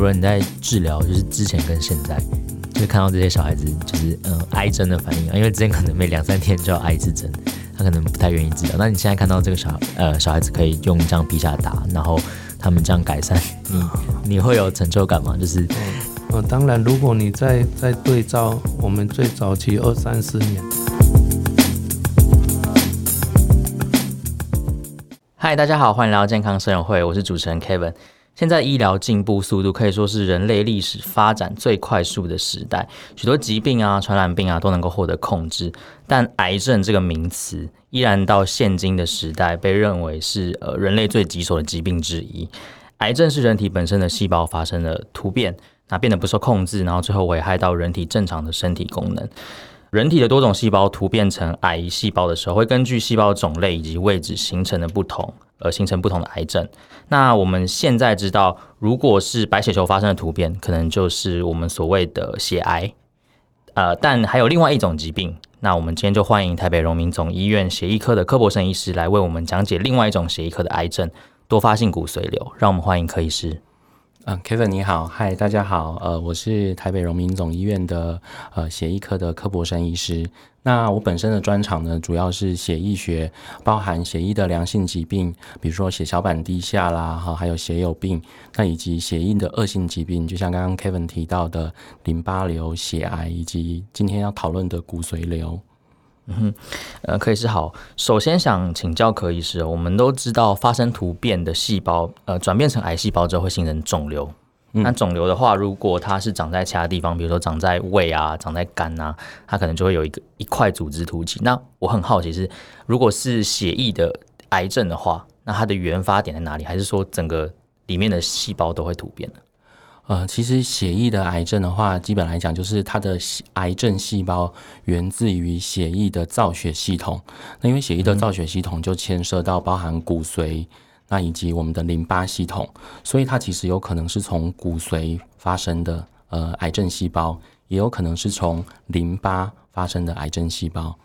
主任你在治疗，就是之前跟现在，就是看到这些小孩子就是嗯挨针的反应啊，因为之前可能每两三天就要挨一次针，他可能不太愿意治疗。那你现在看到这个小呃小孩子可以用这样皮下打，然后他们这样改善，你你会有成就感吗？就是呃当然，如果你在在对照我们最早期二三十年。嗨，大家好，欢迎来到健康生友会，我是主持人 Kevin。现在医疗进步速度可以说是人类历史发展最快速的时代，许多疾病啊、传染病啊都能够获得控制。但癌症这个名词依然到现今的时代被认为是呃人类最棘手的疾病之一。癌症是人体本身的细胞发生了突变，那变得不受控制，然后最后危害到人体正常的身体功能。人体的多种细胞突变成癌细胞的时候，会根据细胞种类以及位置形成的不同。而形成不同的癌症。那我们现在知道，如果是白血球发生的突变，可能就是我们所谓的血癌。呃，但还有另外一种疾病。那我们今天就欢迎台北荣民总医院血液科的柯博生医师来为我们讲解另外一种血液科的癌症——多发性骨髓瘤。让我们欢迎柯医师。嗯，Kevin 你好，嗨，大家好，呃，我是台北荣民总医院的呃血液科的柯博生医师。那我本身的专长呢，主要是血液学，包含血液的良性疾病，比如说血小板低下啦，哈，还有血友病，那以及血液的恶性疾病，就像刚刚 Kevin 提到的淋巴瘤、血癌，以及今天要讨论的骨髓瘤。嗯哼，呃，柯医师好。首先想请教柯医师，我们都知道发生突变的细胞，呃，转变成癌细胞之后会形成肿瘤。嗯、那肿瘤的话，如果它是长在其他地方，比如说长在胃啊、长在肝啊，它可能就会有一个一块组织突起。那我很好奇是，如果是血液的癌症的话，那它的原发点在哪里？还是说整个里面的细胞都会突变呢？呃，其实血液的癌症的话，基本来讲就是它的癌症细胞源自于血液的造血系统。那因为血液的造血系统就牵涉到包含骨髓，那以及我们的淋巴系统，所以它其实有可能是从骨髓发生的呃癌症细胞，也有可能是从淋巴发生的癌症细胞。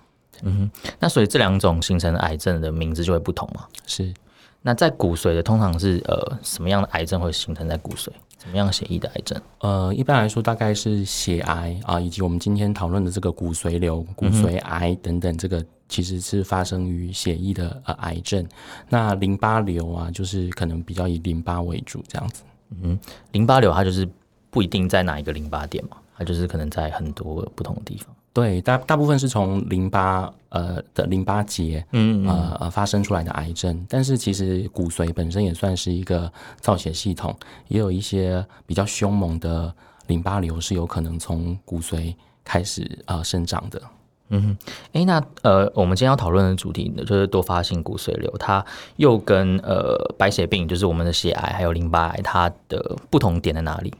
嗯哼，那所以这两种形成的癌症的名字就会不同吗？是。那在骨髓的通常是呃什么样的癌症会形成在骨髓？什么样血液的癌症？呃，一般来说大概是血癌啊，以及我们今天讨论的这个骨髓瘤、骨髓癌等等，这个其实是发生于血液的呃癌症。那淋巴瘤啊，就是可能比较以淋巴为主这样子。嗯，淋巴瘤它就是不一定在哪一个淋巴点嘛，它就是可能在很多不同的地方。对，大大部分是从淋巴呃的淋巴结，嗯，嗯呃呃发生出来的癌症，但是其实骨髓本身也算是一个造血系统，也有一些比较凶猛的淋巴瘤是有可能从骨髓开始呃生长的。嗯哼，哎，那呃我们今天要讨论的主题呢，就是多发性骨髓瘤，它又跟呃白血病，就是我们的血癌还有淋巴癌，它的不同点在哪里？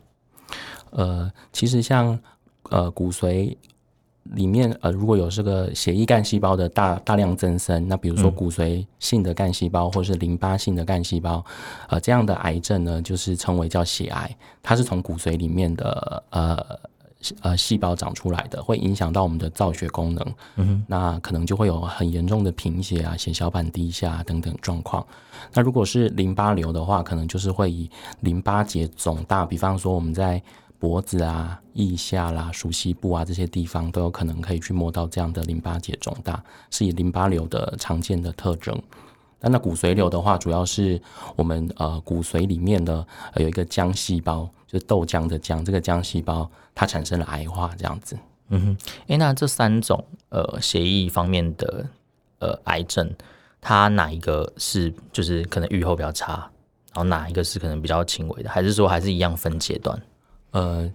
呃，其实像呃骨髓。里面呃，如果有这个血液干细胞的大大量增生，那比如说骨髓性的干细胞或是淋巴性的干细胞，呃，这样的癌症呢，就是称为叫血癌，它是从骨髓里面的呃呃细胞长出来的，会影响到我们的造血功能，嗯哼，那可能就会有很严重的贫血啊、血小板低下等等状况。那如果是淋巴瘤的话，可能就是会以淋巴结肿大，比方说我们在。脖子啊、腋下啦、熟悉部啊这些地方都有可能可以去摸到这样的淋巴结肿大，是以淋巴瘤的常见的特征。那那骨髓瘤的话，主要是我们呃骨髓里面的有一个浆细胞，就是豆浆的浆，这个浆细胞它产生了癌化这样子。嗯哼，哎，那这三种呃血液方面的呃癌症，它哪一个是就是可能预后比较差，然后哪一个是可能比较轻微的，还是说还是一样分阶段？呃，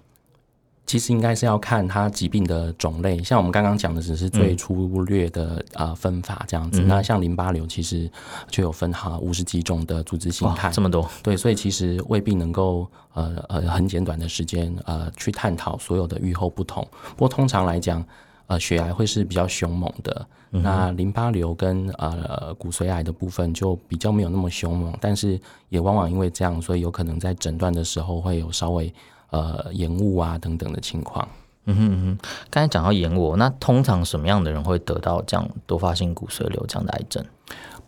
其实应该是要看它疾病的种类，像我们刚刚讲的只是最粗略的啊分法这样子。嗯、那像淋巴瘤其实就有分哈五十几种的组织形态，这么多。对，所以其实未必能够呃呃很简短的时间呃去探讨所有的预后不同。不过通常来讲，呃血癌会是比较凶猛的，嗯、那淋巴瘤跟呃骨髓癌的部分就比较没有那么凶猛，但是也往往因为这样，所以有可能在诊断的时候会有稍微。呃，延误啊等等的情况。嗯哼嗯哼，刚才讲到延误，那通常什么样的人会得到这样多发性骨髓瘤这样的癌症？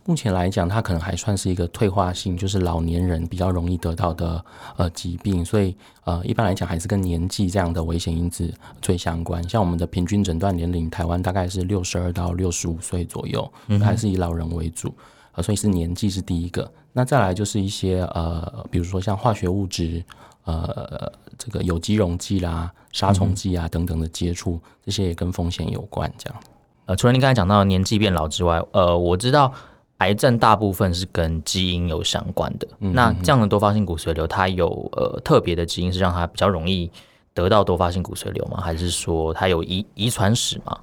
目前来讲，它可能还算是一个退化性，就是老年人比较容易得到的呃疾病，所以呃一般来讲还是跟年纪这样的危险因子最相关。像我们的平均诊断年龄，台湾大概是六十二到六十五岁左右，还是以老人为主，呃，所以是年纪是第一个。那再来就是一些呃，比如说像化学物质，呃，这个有机溶剂啦、杀虫剂啊等等的接触，这些也跟风险有关。这样，呃，除了您刚才讲到年纪变老之外，呃，我知道。癌症大部分是跟基因有相关的，那这样的多发性骨髓瘤，它有呃特别的基因是让它比较容易得到多发性骨髓瘤吗？还是说它有遗遗传史吗？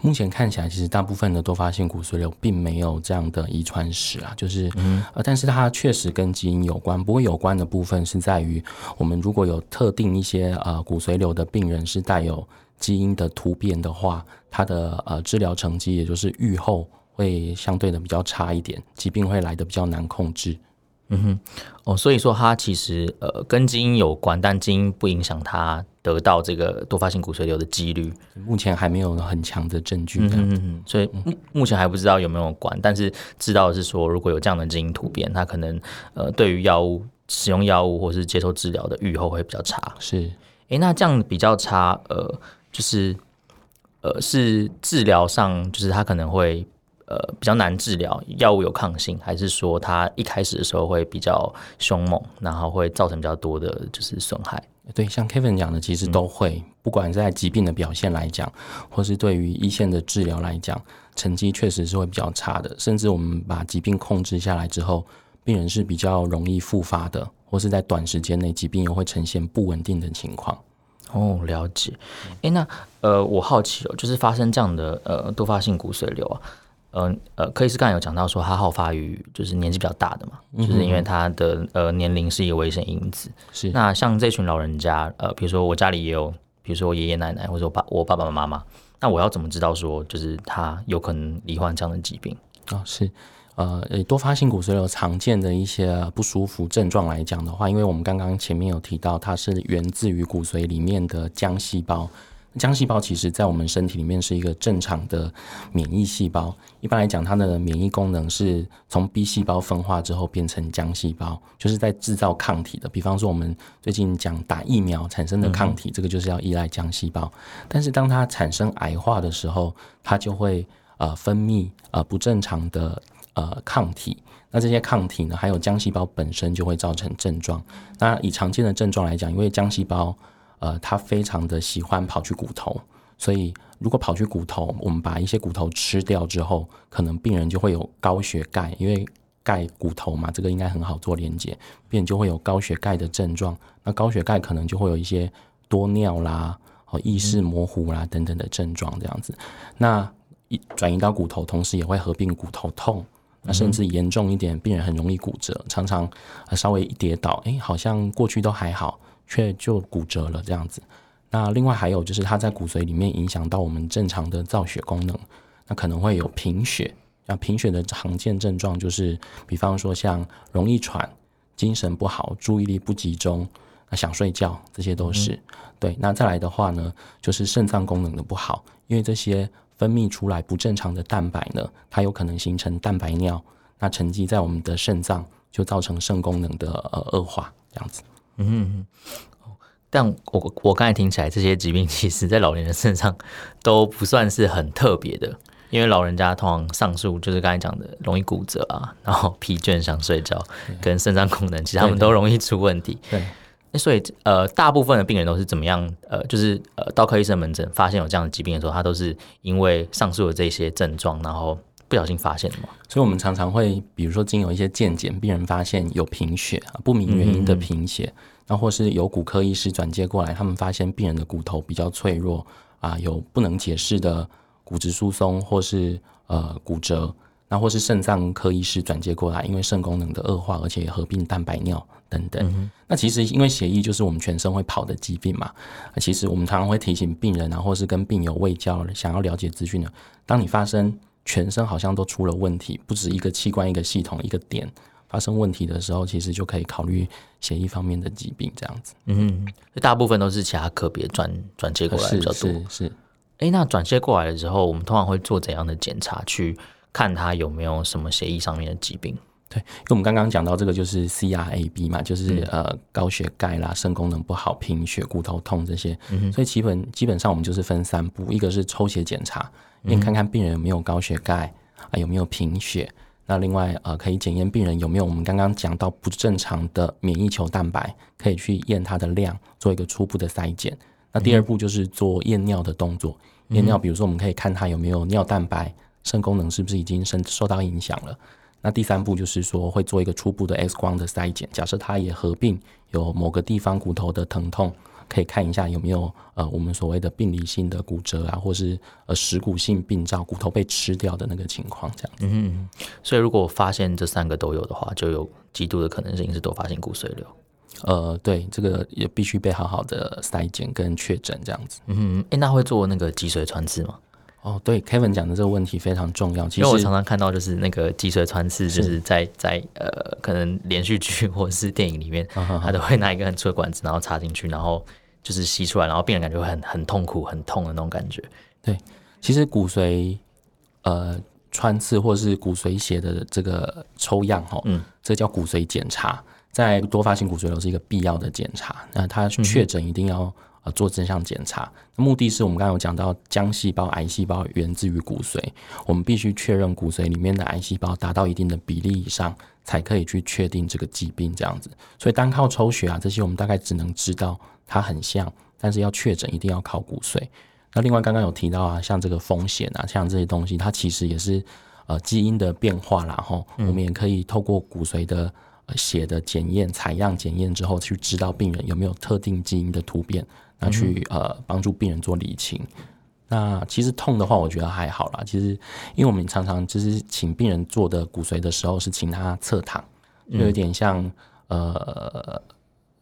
目前看起来，其实大部分的多发性骨髓瘤并没有这样的遗传史啊，就是、嗯、呃，但是它确实跟基因有关。不过有关的部分是在于，我们如果有特定一些呃骨髓瘤的病人是带有基因的突变的话，它的呃治疗成绩也就是预后。会相对的比较差一点，疾病会来的比较难控制。嗯哼，哦，所以说它其实呃跟基因有关，但基因不影响它得到这个多发性骨髓瘤的几率。目前还没有很强的证据。嗯嗯嗯，所以目目前还不知道有没有关，但是知道的是说，如果有这样的基因突变，它可能呃对于药物使用药物或是接受治疗的预后会比较差。是，诶，那这样比较差，呃，就是呃是治疗上，就是它可能会。呃，比较难治疗，药物有抗性，还是说它一开始的时候会比较凶猛，然后会造成比较多的就是损害？对，像 Kevin 讲的，其实都会，嗯、不管在疾病的表现来讲，或是对于一线的治疗来讲，成绩确实是会比较差的。甚至我们把疾病控制下来之后，病人是比较容易复发的，或是在短时间内疾病又会呈现不稳定的情况。哦，了解。诶，那呃，我好奇哦，就是发生这样的呃多发性骨髓瘤啊。呃呃，克里斯刚才有讲到说，他好发于就是年纪比较大的嘛，嗯、就是因为他的呃年龄是一个危险因子。是，那像这群老人家，呃，比如说我家里也有，比如说我爷爷奶奶或者我爸我爸爸妈妈，那我要怎么知道说，就是他有可能罹患这样的疾病？哦，是，呃，多发性骨髓瘤常见的一些不舒服症状来讲的话，因为我们刚刚前面有提到，它是源自于骨髓里面的浆细胞。浆细胞其实，在我们身体里面是一个正常的免疫细胞。一般来讲，它的免疫功能是从 B 细胞分化之后变成浆细胞，就是在制造抗体的。比方说，我们最近讲打疫苗产生的抗体，这个就是要依赖浆细胞。但是，当它产生癌化的时候，它就会呃分泌呃不正常的呃抗体。那这些抗体呢，还有浆细胞本身就会造成症状。那以常见的症状来讲，因为浆细胞呃，他非常的喜欢跑去骨头，所以如果跑去骨头，我们把一些骨头吃掉之后，可能病人就会有高血钙，因为钙骨头嘛，这个应该很好做连接，病人就会有高血钙的症状。那高血钙可能就会有一些多尿啦、哦意识模糊啦等等的症状这样子。那一转移到骨头，同时也会合并骨头痛，那甚至严重一点，病人很容易骨折，常常稍微一跌倒，诶，好像过去都还好。却就骨折了这样子，那另外还有就是它在骨髓里面影响到我们正常的造血功能，那可能会有贫血。那贫血的常见症状就是，比方说像容易喘、精神不好、注意力不集中、想睡觉，这些都是。嗯、对，那再来的话呢，就是肾脏功能的不好，因为这些分泌出来不正常的蛋白呢，它有可能形成蛋白尿，那沉积在我们的肾脏，就造成肾功能的呃恶化这样子。嗯，但我我刚才听起来，这些疾病其实在老年人身上都不算是很特别的，因为老人家通常上述就是刚才讲的容易骨折啊，然后疲倦想睡觉，跟肾脏功能，其实他们都容易出问题。对，那所以呃，大部分的病人都是怎么样？呃，就是呃，到科医生门诊发现有这样的疾病的时候，他都是因为上述的这些症状，然后。不小心发现的嘛，所以我们常常会，比如说经有一些健检，病人发现有贫血，不明原因的贫血，那、嗯、或是由骨科医师转接过来，他们发现病人的骨头比较脆弱啊，有不能解释的骨质疏松，或是呃骨折，那或是肾脏科医师转接过来，因为肾功能的恶化，而且也合并蛋白尿等等。嗯、那其实因为血液就是我们全身会跑的疾病嘛，其实我们常常会提醒病人啊，或是跟病友未交，想要了解资讯的，当你发生。全身好像都出了问题，不止一个器官、一个系统、一个点发生问题的时候，其实就可以考虑血液方面的疾病这样子。嗯，大部分都是其他个别转转接过来比较多。是是。哎、欸，那转接过来的时候，我们通常会做怎样的检查去看他有没有什么血液上面的疾病。对，因为我们刚刚讲到这个就是 CRAB 嘛，就是、嗯、呃高血钙啦、肾功能不好、贫血、骨头痛这些。嗯、所以基本基本上我们就是分三步，一个是抽血检查，你看看病人有没有高血钙啊，有没有贫血。那另外呃可以检验病人有没有我们刚刚讲到不正常的免疫球蛋白，可以去验它的量，做一个初步的筛检。那第二步就是做验尿的动作，验、嗯、尿比如说我们可以看它有没有尿蛋白，肾功能是不是已经受受到影响了。那第三步就是说，会做一个初步的 X 光的筛检，假设它也合并有某个地方骨头的疼痛，可以看一下有没有呃我们所谓的病理性的骨折啊，或是呃蚀骨性病灶，骨头被吃掉的那个情况这样子。嗯，所以如果发现这三个都有的话，就有极度的可能性是多发性骨髓瘤。呃，对，这个也必须被好好的筛检跟确诊这样子。嗯，诶，那会做那个脊髓穿刺吗？哦，对，Kevin 讲的这个问题非常重要。其实因为我常常看到，就是那个脊髓穿刺，就是在是在呃，可能连续剧 或者是电影里面，他、uh. 都会拿一个很粗的管子，然后插进去，然后就是吸出来，然后病人感觉很很痛苦、很痛的那种感觉。对，其实骨髓呃穿刺或是骨髓血的这个抽样，哈，嗯，这叫骨髓检查，在多发性骨髓瘤是一个必要的检查。那他确诊一定要、嗯。呃，做正向检查，目的是我们刚刚有讲到，浆细胞、癌细胞源自于骨髓，我们必须确认骨髓里面的癌细胞达到一定的比例以上，才可以去确定这个疾病这样子。所以单靠抽血啊，这些我们大概只能知道它很像，但是要确诊一定要靠骨髓。那另外刚刚有提到啊，像这个风险啊，像这些东西，它其实也是呃基因的变化啦，吼，我们也可以透过骨髓的血的检验、采样检验之后，去知道病人有没有特定基因的突变。那去呃帮助病人做理清。那其实痛的话，我觉得还好啦。其实因为我们常常就是请病人做的骨髓的时候，是请他侧躺，就有点像呃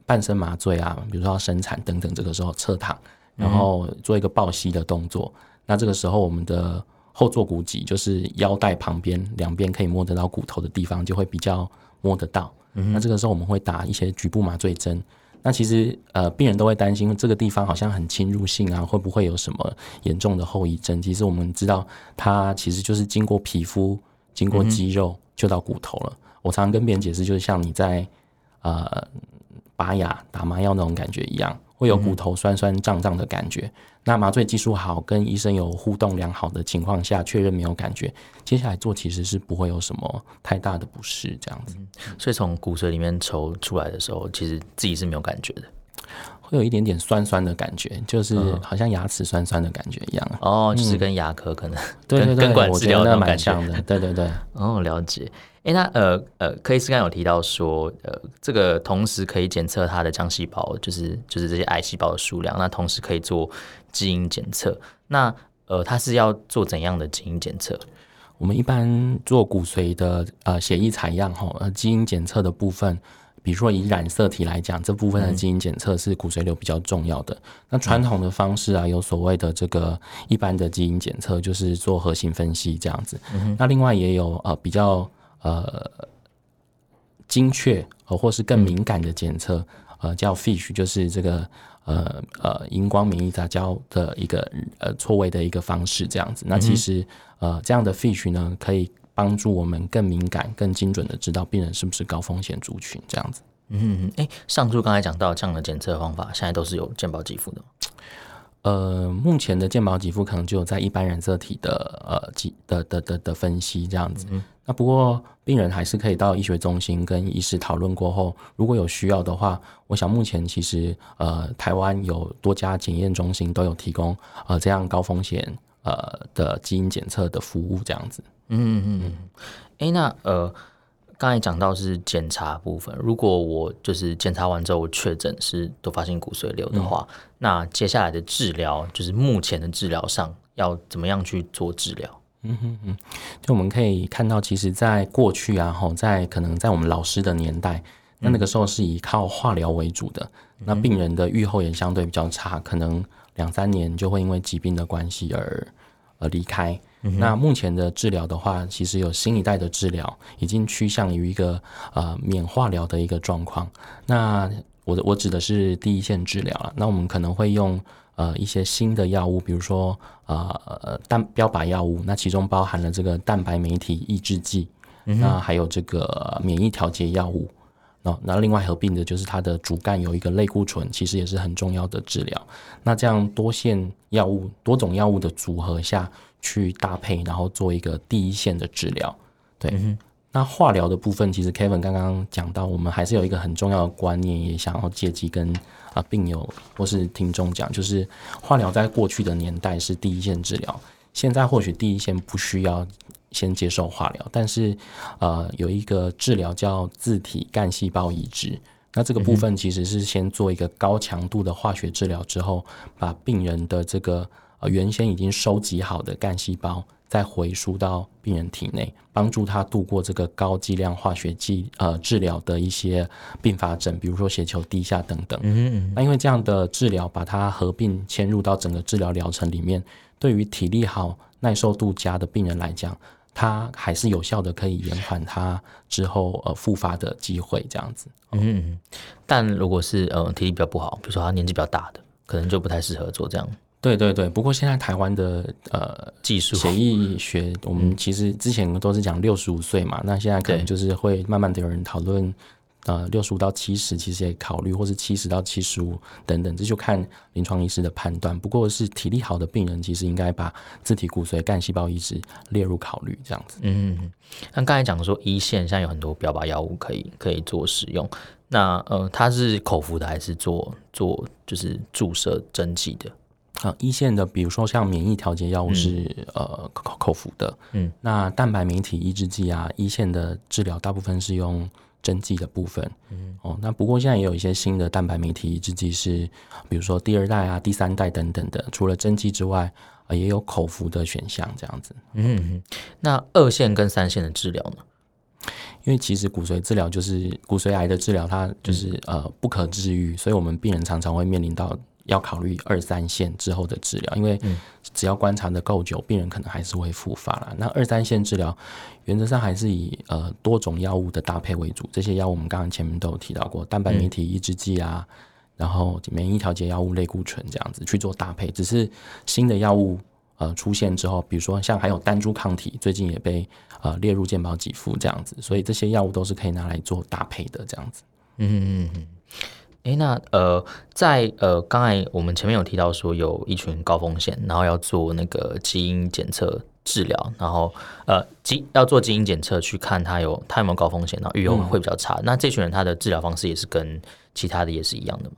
半身麻醉啊，比如说要生产等等，这个时候侧躺，然后做一个抱膝的动作。那这个时候我们的后坐骨脊就是腰带旁边两边可以摸得到骨头的地方，就会比较摸得到。那这个时候我们会打一些局部麻醉针。那其实呃，病人都会担心这个地方好像很侵入性啊，会不会有什么严重的后遗症？其实我们知道，它其实就是经过皮肤、经过肌肉就到骨头了。嗯、我常常跟别人解释，就是像你在呃拔牙打麻药那种感觉一样，会有骨头酸酸胀胀的感觉。嗯、那麻醉技术好，跟医生有互动良好的情况下，确认没有感觉，接下来做其实是不会有什么太大的不适这样子。所以从骨髓里面抽出来的时候，其实自己是没有感觉的，会有一点点酸酸的感觉，就是好像牙齿酸酸的感觉一样。哦，就是跟牙科可能对对对，根管治疗那蛮像的。对对对，哦，了解。哎，那呃呃，柯医师刚有提到说，呃，这个同时可以检测它的浆细胞，就是就是这些癌细胞的数量，那同时可以做基因检测。那呃，它是要做怎样的基因检测？我们一般做骨髓的呃血液采样哈，呃基因检测的部分，比如说以染色体来讲，这部分的基因检测是骨髓瘤比较重要的。嗯、那传统的方式啊，有所谓的这个一般的基因检测，就是做核心分析这样子。嗯、那另外也有呃比较呃精确呃或是更敏感的检测，嗯、呃叫 FISH，就是这个。呃呃，荧光免疫杂交的一个呃错位的一个方式，这样子。那其实呃这样的 FISH 呢，可以帮助我们更敏感、更精准的知道病人是不是高风险族群，这样子。嗯嗯，哎，上述刚才讲到这样的检测方法，现在都是有健保给付的吗？呃，目前的健保给付可能就有在一般染色体的呃的的的的，的分析这样子。嗯那不过，病人还是可以到医学中心跟医师讨论过后，如果有需要的话，我想目前其实呃，台湾有多家检验中心都有提供呃这样高风险呃的基因检测的服务，这样子。嗯嗯嗯。哎、欸，那呃，刚才讲到是检查部分，如果我就是检查完之后确诊是多发性骨髓瘤的话，嗯、那接下来的治疗就是目前的治疗上要怎么样去做治疗？嗯哼哼，就我们可以看到，其实，在过去啊，吼，在可能在我们老师的年代，那那个时候是以靠化疗为主的，嗯、那病人的预后也相对比较差，可能两三年就会因为疾病的关系而而离开。嗯、那目前的治疗的话，其实有新一代的治疗，已经趋向于一个呃免化疗的一个状况。那我的我指的是第一线治疗了。那我们可能会用呃一些新的药物，比如说呃蛋标靶药物，那其中包含了这个蛋白酶体抑制剂，嗯、那还有这个免疫调节药物。那那另外合并的就是它的主干有一个类固醇，其实也是很重要的治疗。那这样多线药物、多种药物的组合下去搭配，然后做一个第一线的治疗。对，嗯、那化疗的部分，其实 Kevin 刚刚讲到，我们还是有一个很重要的观念，也想要借机跟啊病友或是听众讲，就是化疗在过去的年代是第一线治疗，现在或许第一线不需要。先接受化疗，但是呃有一个治疗叫自体干细胞移植，那这个部分其实是先做一个高强度的化学治疗之后，把病人的这个呃原先已经收集好的干细胞再回输到病人体内，帮助他度过这个高剂量化学剂呃治疗的一些并发症，比如说血球低下等等。嗯，那因为这样的治疗把它合并迁入到整个治疗疗程里面，对于体力好、耐受度佳的病人来讲。它还是有效的，可以延缓它之后呃复发的机会，这样子。嗯，但如果是呃体力比较不好，比如说他年纪比较大的，可能就不太适合做这样。对对对，不过现在台湾的呃技术协议学，我们其实之前都是讲六十五岁嘛，那现在可能就是会慢慢的有人讨论。呃，六十五到七十其实也考虑，或是七十到七十五等等，这就看临床医师的判断。不过，是体力好的病人，其实应该把自体骨髓干细胞移植列入考虑，这样子。嗯，那刚才讲说一线现在有很多标靶药物可以可以做使用，那呃，它是口服的还是做做就是注射针剂的？啊，一线的，比如说像免疫调节药物是、嗯、呃口口服的，嗯，那蛋白酶体抑制剂啊，一线的治疗大部分是用。针剂的部分，嗯，哦，那不过现在也有一些新的蛋白酶体抑制剂是，比如说第二代啊、第三代等等的，除了针剂之外，啊，也有口服的选项这样子。嗯，那二线跟三线的治疗呢？因为其实骨髓治疗就是骨髓癌的治疗，它就是、嗯、呃不可治愈，所以我们病人常常会面临到。要考虑二三线之后的治疗，因为只要观察的够久，病人可能还是会复发了。那二三线治疗原则上还是以呃多种药物的搭配为主。这些药物我们刚刚前面都有提到过，蛋白酶体抑制剂啊，嗯、然后免疫调节药物类固醇这样子去做搭配。只是新的药物呃出现之后，比如说像还有单株抗体，最近也被呃列入健保给付这样子，所以这些药物都是可以拿来做搭配的这样子。嗯嗯嗯。诶，那呃，在呃，刚才我们前面有提到说，有一群高风险，然后要做那个基因检测治疗，然后呃，基要做基因检测去看他有他有没有高风险，然后预后会比较差。嗯、那这群人他的治疗方式也是跟其他的也是一样的吗？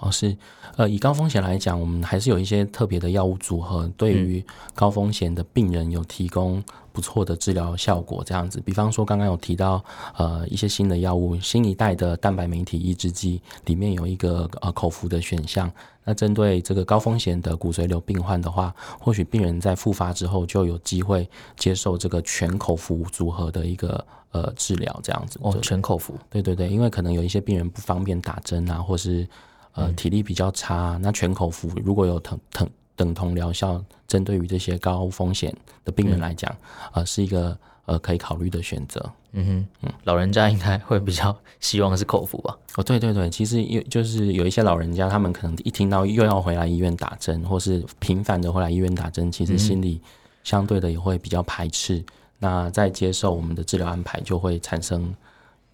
哦，是，呃，以高风险来讲，我们还是有一些特别的药物组合，对于高风险的病人有提供不错的治疗效果。这样子，比方说刚刚有提到，呃，一些新的药物，新一代的蛋白酶体抑制剂里面有一个呃口服的选项。那针对这个高风险的骨髓瘤病患的话，或许病人在复发之后就有机会接受这个全口服组合的一个呃治疗，这样子。哦，全口服。对对对，因为可能有一些病人不方便打针啊，或是呃，体力比较差，那全口服如果有等等等同疗效，针对于这些高风险的病人来讲，呃，是一个呃可以考虑的选择。嗯哼，嗯，老人家应该会比较希望是口服吧？哦，对对对，其实有就是有一些老人家，他们可能一听到又要回来医院打针，或是频繁的回来医院打针，其实心里相对的也会比较排斥。那在接受我们的治疗安排，就会产生。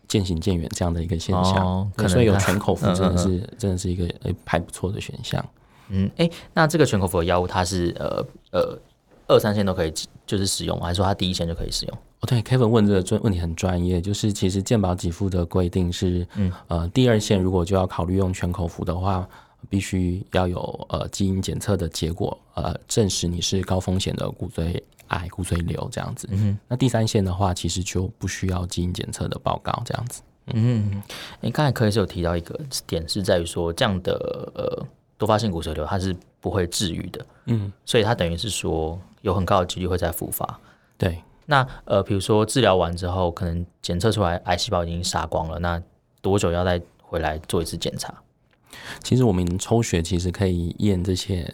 渐行渐远这样的一个现象，哦、可能所以有全口服真的是嗯嗯嗯真的是一个诶还不错的选项。嗯，哎、欸，那这个全口服的药物它是呃呃二三线都可以就是使用，还是说它第一线就可以使用？哦，对，Kevin 问这个专问题很专业，就是其实健保给付的规定是，嗯呃第二线如果就要考虑用全口服的话，必须要有呃基因检测的结果，呃证实你是高风险的骨髓。癌骨髓瘤这样子，嗯哼，那第三线的话，其实就不需要基因检测的报告这样子。嗯哼，你刚才柯医师有提到一个点，是在于说这样的呃多发性骨髓瘤它是不会治愈的，嗯，所以它等于是说有很高的几率会再复发。对，那呃比如说治疗完之后，可能检测出来癌细胞已经杀光了，那多久要再回来做一次检查？其实我们抽血其实可以验这些。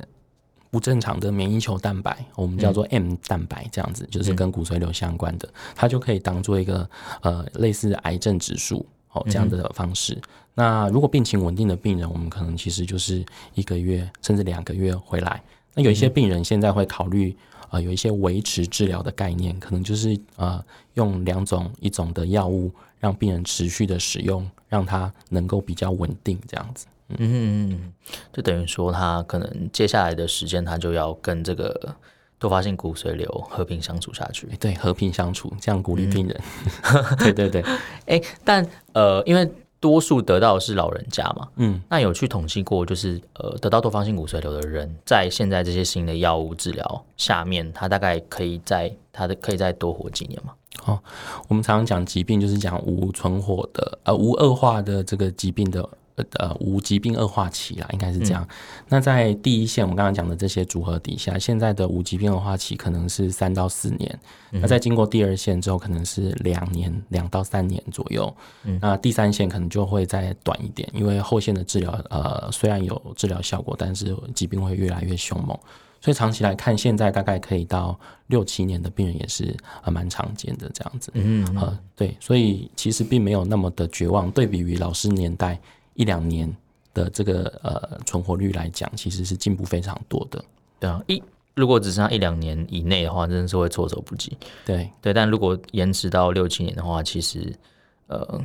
不正常的免疫球蛋白，我们叫做 M 蛋白，这样子、嗯、就是跟骨髓瘤相关的，它就可以当做一个呃类似癌症指数哦这样的方式。嗯、那如果病情稳定的病人，我们可能其实就是一个月甚至两个月回来。那有一些病人现在会考虑啊、呃，有一些维持治疗的概念，可能就是呃用两种一种的药物让病人持续的使用，让他能够比较稳定这样子。嗯嗯嗯，就等于说他可能接下来的时间他就要跟这个多发性骨髓瘤和平相处下去。对，和平相处，这样鼓励病人。嗯、对 对对，哎、欸，但呃，因为多数得到的是老人家嘛，嗯，那有去统计过，就是呃，得到多发性骨髓瘤的人，在现在这些新的药物治疗下面，他大概可以在他的可以再多活几年吗？哦，我们常常讲疾病，就是讲无存活的，呃，无恶化的这个疾病的。呃，无疾病恶化期啦，应该是这样。嗯、那在第一线，我们刚刚讲的这些组合底下，现在的无疾病恶化期可能是三到四年。嗯、那在经过第二线之后，可能是两年，两到三年左右。嗯、那第三线可能就会再短一点，因为后线的治疗，呃，虽然有治疗效果，但是疾病会越来越凶猛。所以长期来看，现在大概可以到六七年的病人也是呃蛮常见的这样子。嗯，嗯，呃，对，所以其实并没有那么的绝望，对比于老师年代。一两年的这个呃存活率来讲，其实是进步非常多的。对啊，一如果只剩下一两年以内的话，真的是会措手不及。对对，但如果延迟到六七年的话，其实呃，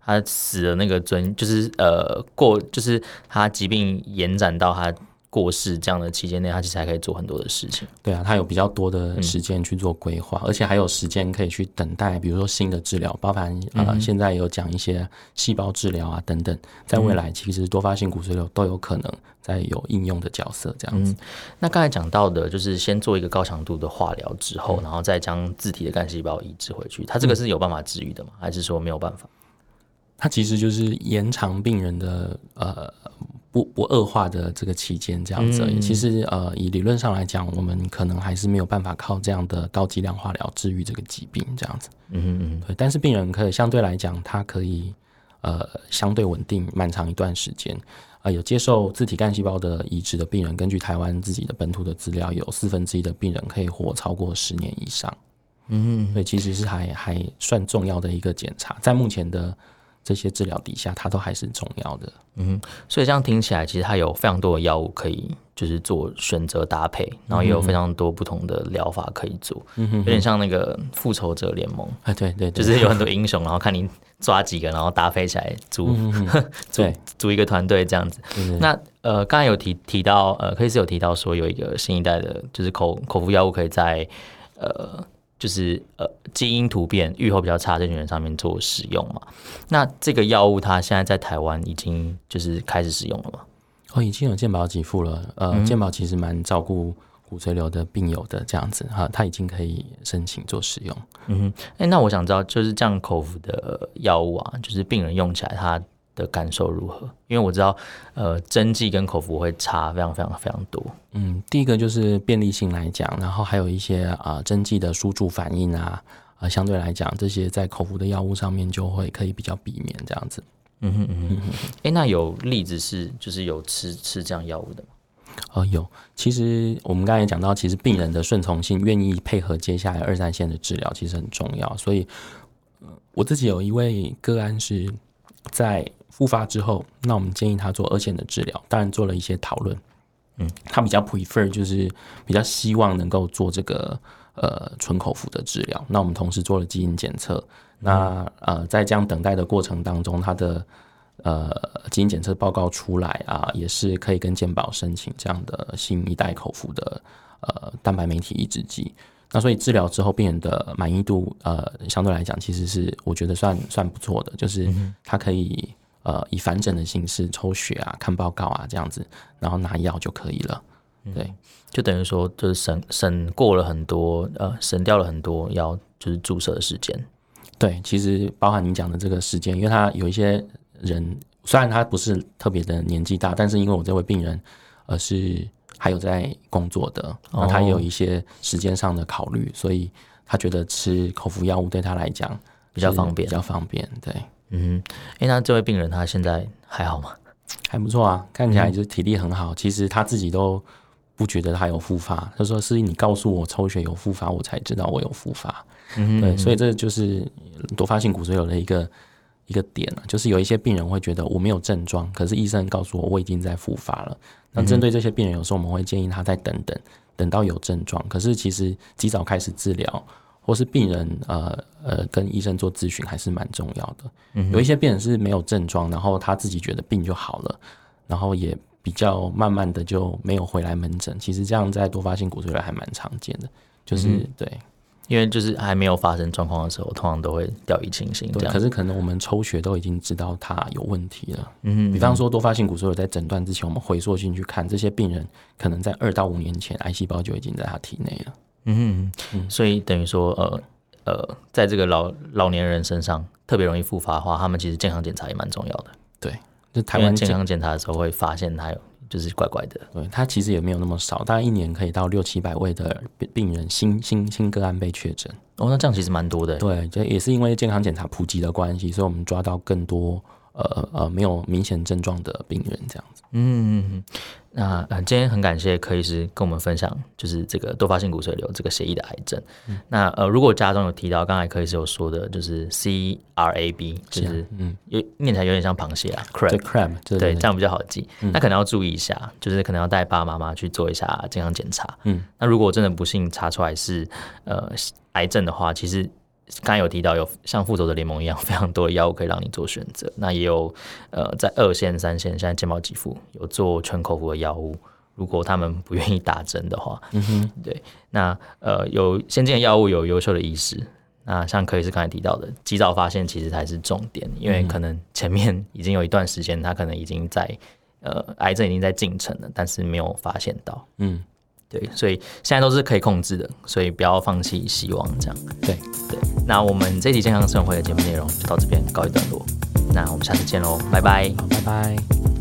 他死的那个尊就是呃过，就是他疾病延展到他。过世这样的期间内，他其实还可以做很多的事情。对啊，他有比较多的时间去做规划，嗯、而且还有时间可以去等待，比如说新的治疗，包含啊、呃，现在有讲一些细胞治疗啊等等，在未来其实多发性骨髓瘤都有可能在有应用的角色这样子。嗯、那刚才讲到的，就是先做一个高强度的化疗之后，嗯、然后再将自体的干细胞移植回去，它这个是有办法治愈的吗？还是说没有办法？它其实就是延长病人的呃。不不恶化的这个期间这样子而已，嗯、其实呃以理论上来讲，我们可能还是没有办法靠这样的高剂量化疗治愈这个疾病这样子。嗯嗯，对。但是病人可以相对来讲，他可以呃相对稳定漫长一段时间。啊、呃，有接受自体干细胞的移植的病人，根据台湾自己的本土的资料，有四分之一的病人可以活超过十年以上。嗯，所以其实是还还算重要的一个检查，在目前的。这些治疗底下，它都还是重要的。嗯，所以这样听起来，其实它有非常多的药物可以就是做选择搭配，然后也有非常多不同的疗法可以做。嗯哼，有点像那个复仇者联盟。哎，对对，就是有很多英雄，然后看你抓几个，然后搭配起来组 组组一个团队这样子。那呃，刚才有提提到呃，克里斯有提到说有一个新一代的，就是口口服药物可以在呃。就是呃，基因突变愈后比较差这群人上面做使用嘛。那这个药物它现在在台湾已经就是开始使用了吗？哦，已经有健保给付了。呃，嗯、健保其实蛮照顾骨髓瘤的病友的这样子哈，它已经可以申请做使用。嗯哼，哎、欸，那我想知道，就是这样口服的药物啊，就是病人用起来它的感受如何？因为我知道，呃，针剂跟口服会差非常非常非常多。嗯，第一个就是便利性来讲，然后还有一些啊、呃、针剂的输注反应啊，啊、呃，相对来讲，这些在口服的药物上面就会可以比较避免这样子。嗯哼嗯哼，哎、欸，那有例子是就是有吃吃这样药物的吗？呃，有。其实我们刚才也讲到，其实病人的顺从性，愿意配合接下来二三线的治疗，其实很重要。所以，呃，我自己有一位个案是在。复发之后，那我们建议他做二线的治疗，当然做了一些讨论。嗯，他比较 prefer 就是比较希望能够做这个呃纯口服的治疗。那我们同时做了基因检测，那呃在这样等待的过程当中，他的呃基因检测报告出来啊，也是可以跟健保申请这样的新一代口服的呃蛋白酶体抑制剂。那所以治疗之后，病人的满意度呃相对来讲，其实是我觉得算算不错的，就是他可以。呃，以反诊的形式抽血啊，看报告啊，这样子，然后拿药就可以了。对，嗯、就等于说，就是省省过了很多，呃，省掉了很多要就是注射的时间。对，其实包含你讲的这个时间，因为他有一些人，虽然他不是特别的年纪大，但是因为我这位病人，呃，是还有在工作的，那他也有一些时间上的考虑，哦、所以他觉得吃口服药物对他来讲比较方便，比较方便，对。嗯，哎、欸，那这位病人他现在还好吗？还不错啊，看起来就是体力很好。嗯、其实他自己都不觉得他有复发，他说是你告诉我抽血有复发，我才知道我有复发。嗯哼，对，所以这就是多发性骨髓瘤的一个一个点啊，就是有一些病人会觉得我没有症状，可是医生告诉我我已经在复发了。那针对这些病人，有时候我们会建议他再等等，等到有症状。可是其实及早开始治疗，或是病人呃呃跟医生做咨询还是蛮重要的。有一些病人是没有症状，然后他自己觉得病就好了，然后也比较慢慢的就没有回来门诊。其实这样在多发性骨髓瘤还蛮常见的，就是对。因为就是还没有发生状况的时候，通常都会掉以轻心。对，可是可能我们抽血都已经知道他有问题了。嗯，比方说多发性骨髓瘤在诊断之前，我们回溯性去看这些病人，可能在二到五年前癌细胞就已经在他体内了。嗯嗯，所以等于说，呃呃，在这个老老年人身上特别容易复发的话，他们其实健康检查也蛮重要的。对，就台湾健康检查的时候会发现他有。就是怪怪的，对，他其实也没有那么少，大概一年可以到六七百位的病人新新新个案被确诊。哦，那这样其实蛮多的。对，这也是因为健康检查普及的关系，所以我们抓到更多呃呃没有明显症状的病人这样子。嗯嗯嗯。那今天很感谢柯医师跟我们分享，就是这个多发性骨髓瘤这个血液的癌症。嗯、那呃，如果家中有提到，刚才柯医师有说的，就是 C R A B，就是嗯，有念起来有点像螃蟹啊，crab，crab，对，这样比较好记。嗯、那可能要注意一下，就是可能要带爸爸妈妈去做一下健康检查。嗯，那如果真的不幸查出来是呃癌症的话，其实。刚才有提到有像复仇者联盟一样非常多的药物可以让你做选择，那也有呃在二线、三线，现在健保给付有做全口服的药物，如果他们不愿意打针的话，嗯哼，对，那呃有先进的药物，有优秀的医师，那像可以是刚才提到的，及早发现其实才是重点，因为可能前面已经有一段时间，他可能已经在呃癌症已经在进程了，但是没有发现到，嗯。对，所以现在都是可以控制的，所以不要放弃希望，这样。对对，那我们这期健康生活会的节目内容就到这边告一段落，那我们下次见喽，拜拜，拜拜。